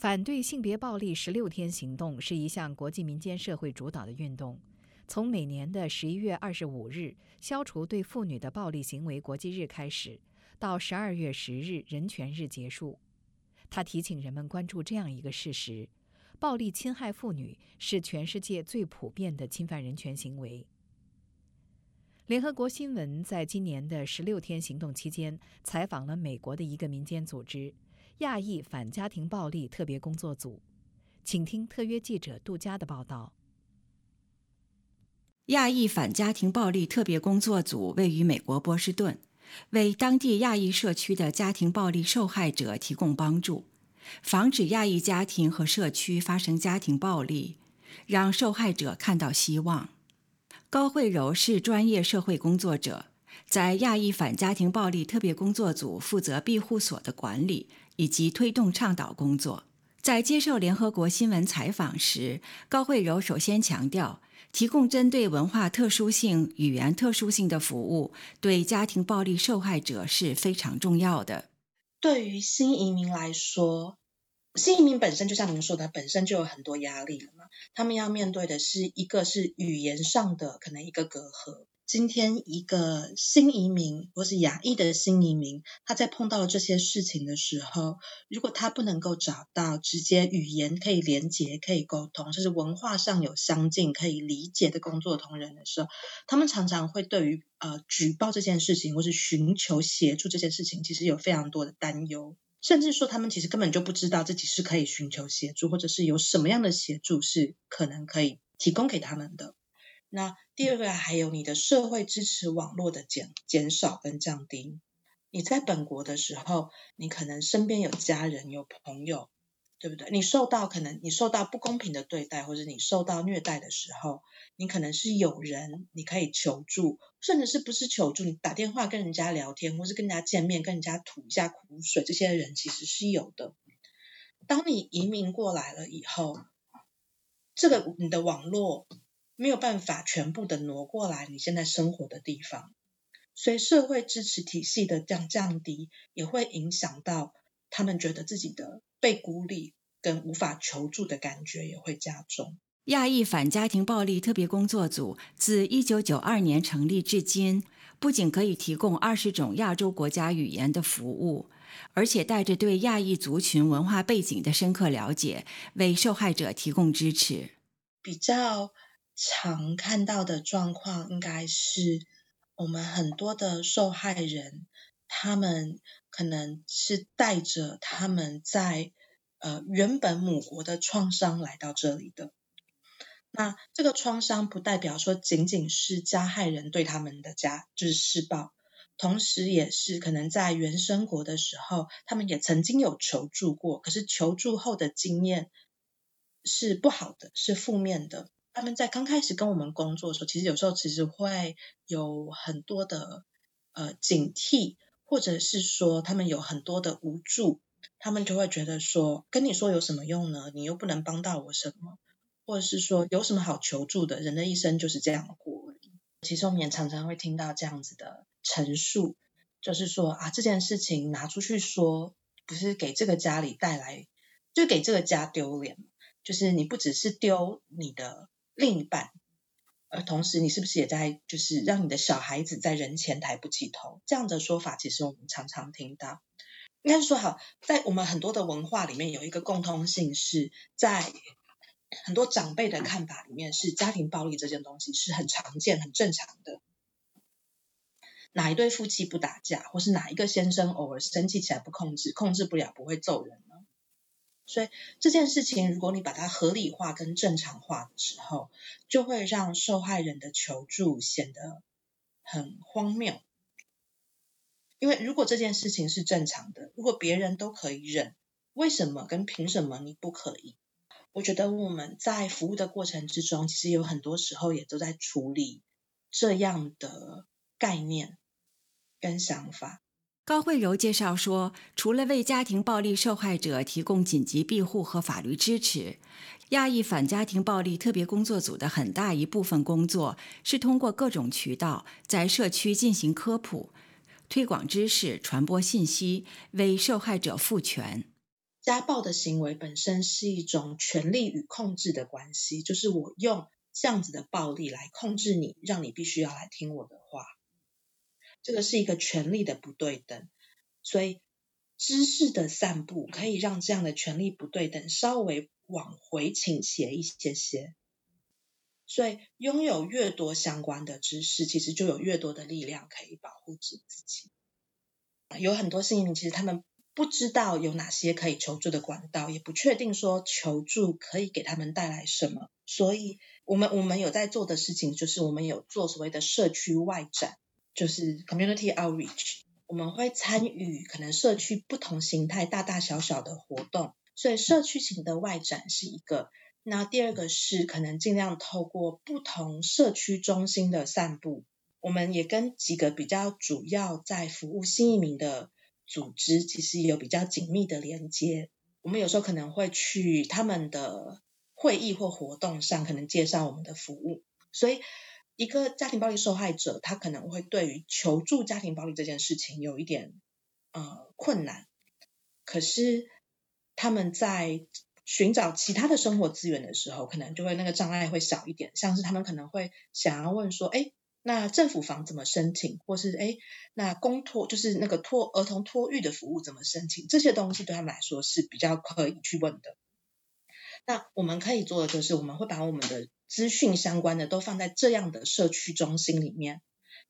反对性别暴力十六天行动是一项国际民间社会主导的运动，从每年的十一月二十五日消除对妇女的暴力行为国际日开始，到十二月十日人权日结束。他提醒人们关注这样一个事实：暴力侵害妇女是全世界最普遍的侵犯人权行为。联合国新闻在今年的十六天行动期间采访了美国的一个民间组织——亚裔反家庭暴力特别工作组，请听特约记者杜佳的报道。亚裔反家庭暴力特别工作组位于美国波士顿，为当地亚裔社区的家庭暴力受害者提供帮助，防止亚裔家庭和社区发生家庭暴力，让受害者看到希望。高慧柔是专业社会工作者，在亚裔反家庭暴力特别工作组负责庇护所的管理以及推动倡导工作。在接受联合国新闻采访时，高慧柔首先强调，提供针对文化特殊性、语言特殊性的服务，对家庭暴力受害者是非常重要的。对于新移民来说，新移民本身就像您说的，本身就有很多压力了嘛。他们要面对的是一个是语言上的可能一个隔阂。今天一个新移民或是亚裔的新移民，他在碰到这些事情的时候，如果他不能够找到直接语言可以连接、可以沟通，甚至文化上有相近、可以理解的工作同仁的时候，他们常常会对于呃举报这件事情或是寻求协助这件事情，其实有非常多的担忧。甚至说，他们其实根本就不知道自己是可以寻求协助，或者是有什么样的协助是可能可以提供给他们的。那第二个还有你的社会支持网络的减减少跟降低。你在本国的时候，你可能身边有家人有朋友。对不对？你受到可能你受到不公平的对待，或者你受到虐待的时候，你可能是有人你可以求助，甚至是不是求助？你打电话跟人家聊天，或是跟人家见面，跟人家吐一下苦水，这些人其实是有的。当你移民过来了以后，这个你的网络没有办法全部的挪过来你现在生活的地方，所以社会支持体系的降降低，也会影响到他们觉得自己的。被孤立跟无法求助的感觉也会加重。亚裔反家庭暴力特别工作组自一九九二年成立至今，不仅可以提供二十种亚洲国家语言的服务，而且带着对亚裔族群文化背景的深刻了解，为受害者提供支持。比较常看到的状况，应该是我们很多的受害人，他们。可能是带着他们在呃原本母国的创伤来到这里的。那这个创伤不代表说仅仅是加害人对他们的家就是施暴，同时也是可能在原生国的时候，他们也曾经有求助过，可是求助后的经验是不好的，是负面的。他们在刚开始跟我们工作的时候，其实有时候其实会有很多的呃警惕。或者是说他们有很多的无助，他们就会觉得说跟你说有什么用呢？你又不能帮到我什么，或者是说有什么好求助的？人的一生就是这样过。其实我们也常常会听到这样子的陈述，就是说啊这件事情拿出去说，不是给这个家里带来，就给这个家丢脸，就是你不只是丢你的另一半。而同时，你是不是也在就是让你的小孩子在人前抬不起头？这样的说法，其实我们常常听到。应该说，好，在我们很多的文化里面，有一个共通性，是在很多长辈的看法里面，是家庭暴力这件东西是很常见、很正常的。哪一对夫妻不打架，或是哪一个先生偶尔生气起来不控制，控制不了不会揍人呢？所以这件事情，如果你把它合理化跟正常化的时候，就会让受害人的求助显得很荒谬。因为如果这件事情是正常的，如果别人都可以忍，为什么跟凭什么你不可以？我觉得我们在服务的过程之中，其实有很多时候也都在处理这样的概念跟想法。高慧柔介绍说，除了为家庭暴力受害者提供紧急庇护和法律支持，亚裔反家庭暴力特别工作组的很大一部分工作是通过各种渠道在社区进行科普、推广知识、传播信息，为受害者赋权。家暴的行为本身是一种权力与控制的关系，就是我用这样子的暴力来控制你，让你必须要来听我的话。这个是一个权力的不对等，所以知识的散布可以让这样的权力不对等稍微往回倾斜一些些。所以拥有越多相关的知识，其实就有越多的力量可以保护自自己。有很多性移民其实他们不知道有哪些可以求助的管道，也不确定说求助可以给他们带来什么。所以，我们我们有在做的事情，就是我们有做所谓的社区外展。就是 community outreach，我们会参与可能社区不同形态大大小小的活动，所以社区型的外展是一个。那第二个是可能尽量透过不同社区中心的散步，我们也跟几个比较主要在服务新移民的组织，其实有比较紧密的连接。我们有时候可能会去他们的会议或活动上，可能介绍我们的服务，所以。一个家庭暴力受害者，他可能会对于求助家庭暴力这件事情有一点呃困难，可是他们在寻找其他的生活资源的时候，可能就会那个障碍会小一点。像是他们可能会想要问说，哎，那政府房怎么申请？或是哎，那公托就是那个托儿童托育的服务怎么申请？这些东西对他们来说是比较可以去问的。那我们可以做的就是，我们会把我们的资讯相关的都放在这样的社区中心里面。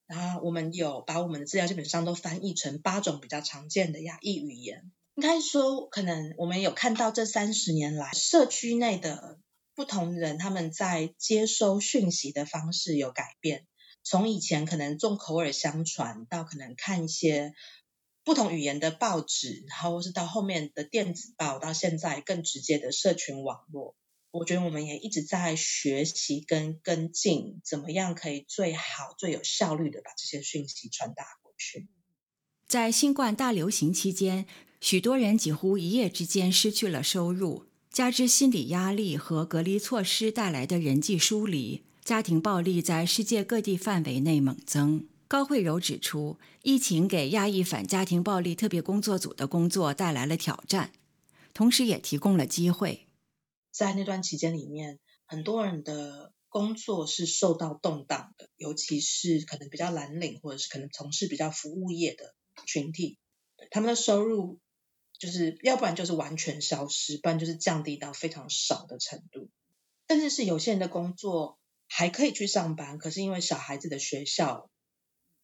然后我们有把我们的资料基本上都翻译成八种比较常见的亚裔语言。应该说，可能我们有看到这三十年来社区内的不同人他们在接收讯息的方式有改变，从以前可能重口耳相传，到可能看一些。不同语言的报纸，然后是到后面的电子报，到现在更直接的社群网络。我觉得我们也一直在学习跟跟进，怎么样可以最好、最有效率的把这些讯息传达过去。在新冠大流行期间，许多人几乎一夜之间失去了收入，加之心理压力和隔离措施带来的人际疏离，家庭暴力在世界各地范围内猛增。高慧柔指出，疫情给亚裔反家庭暴力特别工作组的工作带来了挑战，同时也提供了机会。在那段期间里面，很多人的工作是受到动荡的，尤其是可能比较蓝领或者是可能从事比较服务业的群体，他们的收入就是要不然就是完全消失，不然就是降低到非常少的程度。甚至是有些人的工作还可以去上班，可是因为小孩子的学校。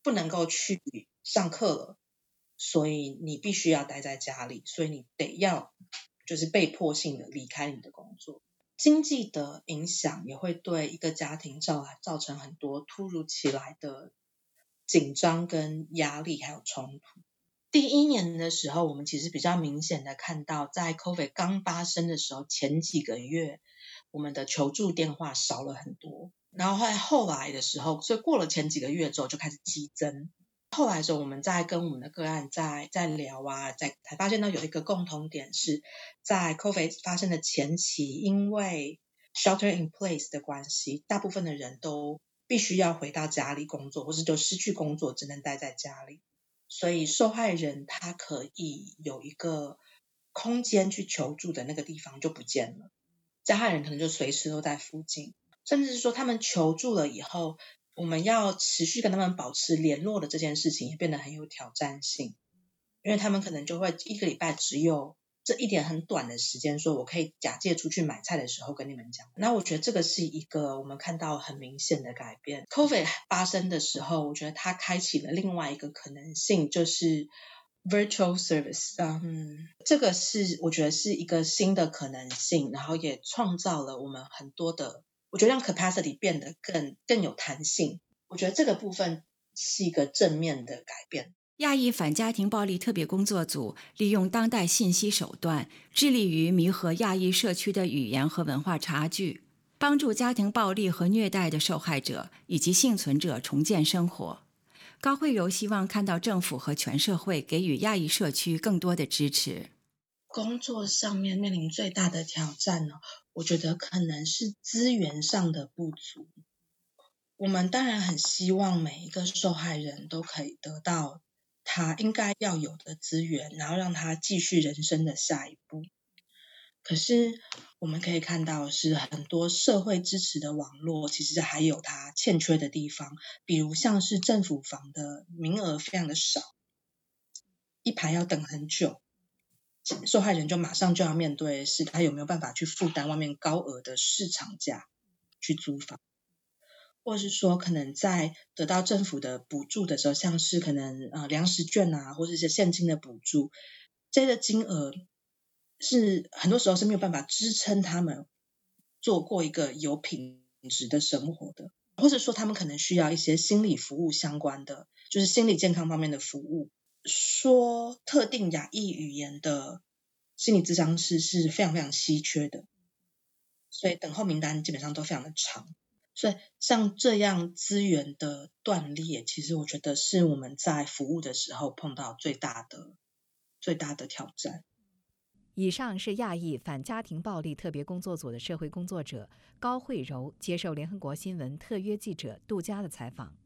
不能够去上课了，所以你必须要待在家里，所以你得要就是被迫性的离开你的工作。经济的影响也会对一个家庭造造成很多突如其来的紧张跟压力，还有冲突。第一年的时候，我们其实比较明显的看到，在 COVID 刚发生的时候，前几个月我们的求助电话少了很多。然后后来的时候，所以过了前几个月之后就开始激增。后来的时候，我们在跟我们的个案在在聊啊，在才发现到有一个共同点是，在 COVID 发生的前期，因为 shelter in place 的关系，大部分的人都必须要回到家里工作，或是就失去工作，只能待在家里。所以受害人他可以有一个空间去求助的那个地方就不见了，加害人可能就随时都在附近。甚至是说，他们求助了以后，我们要持续跟他们保持联络的这件事情也变得很有挑战性，因为他们可能就会一个礼拜只有这一点很短的时间，说我可以假借出去买菜的时候跟你们讲。那我觉得这个是一个我们看到很明显的改变。COVID 发生的时候，我觉得它开启了另外一个可能性，就是 virtual service。嗯，这个是我觉得是一个新的可能性，然后也创造了我们很多的。我觉得让 capacity 变得更更有弹性，我觉得这个部分是一个正面的改变。亚裔反家庭暴力特别工作组利用当代信息手段，致力于弥合亚裔社区的语言和文化差距，帮助家庭暴力和虐待的受害者以及幸存者重建生活。高慧柔希望看到政府和全社会给予亚裔社区更多的支持。工作上面面临最大的挑战呢？我觉得可能是资源上的不足。我们当然很希望每一个受害人都可以得到他应该要有的资源，然后让他继续人生的下一步。可是我们可以看到，是很多社会支持的网络，其实还有它欠缺的地方，比如像是政府房的名额非常的少，一排要等很久，受害人就马上就要面对是他有没有办法去负担外面高额的市场价去租房，或者是说可能在得到政府的补助的时候，像是可能呃粮食券啊，或者一些现金的补助，这个金额。是很多时候是没有办法支撑他们做过一个有品质的生活的，或者说他们可能需要一些心理服务相关的，就是心理健康方面的服务。说特定亚裔语言的心理咨商师是非常非常稀缺的，所以等候名单基本上都非常的长。所以像这样资源的断裂，其实我觉得是我们在服务的时候碰到最大的最大的挑战。以上是亚裔反家庭暴力特别工作组的社会工作者高慧柔接受联合国新闻特约记者杜佳的采访。